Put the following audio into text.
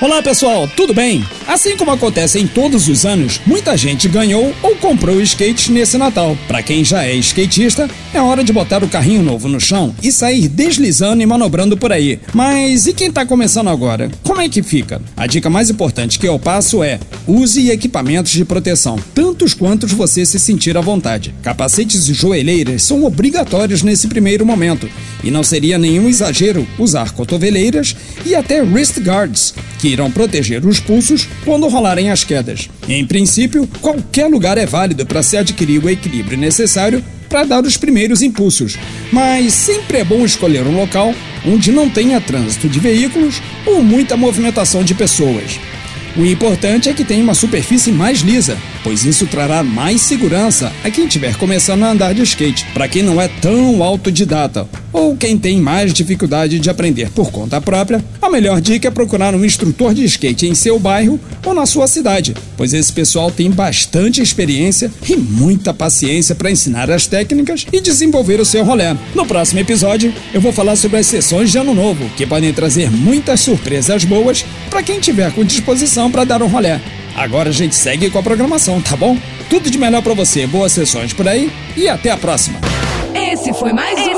Olá pessoal, tudo bem? Assim como acontece em todos os anos, muita gente ganhou ou comprou skate nesse Natal. Para quem já é skatista, é hora de botar o carrinho novo no chão e sair deslizando e manobrando por aí. Mas e quem tá começando agora? Como é que fica? A dica mais importante que eu passo é: use equipamentos de proteção, tantos quantos você se sentir à vontade. Capacetes e joelheiras são obrigatórios nesse primeiro momento, e não seria nenhum exagero usar cotoveleiras e até wrist guards, que irão proteger os pulsos quando rolarem as quedas. Em princípio, qualquer lugar é válido para se adquirir o equilíbrio necessário para dar os primeiros impulsos, mas sempre é bom escolher um local onde não tenha trânsito de veículos ou muita movimentação de pessoas. O importante é que tenha uma superfície mais lisa, pois isso trará mais segurança a quem estiver começando a andar de skate. Para quem não é tão autodidata ou quem tem mais dificuldade de aprender por conta própria, a melhor dica é procurar um instrutor de skate em seu bairro ou na sua cidade, pois esse pessoal tem bastante experiência e muita paciência para ensinar as técnicas e desenvolver o seu rolê. No próximo episódio, eu vou falar sobre as sessões de ano novo, que podem trazer muitas surpresas boas para quem tiver com disposição para dar um rolê. Agora a gente segue com a programação, tá bom? Tudo de melhor para você, boas sessões por aí e até a próxima. Esse foi mais um.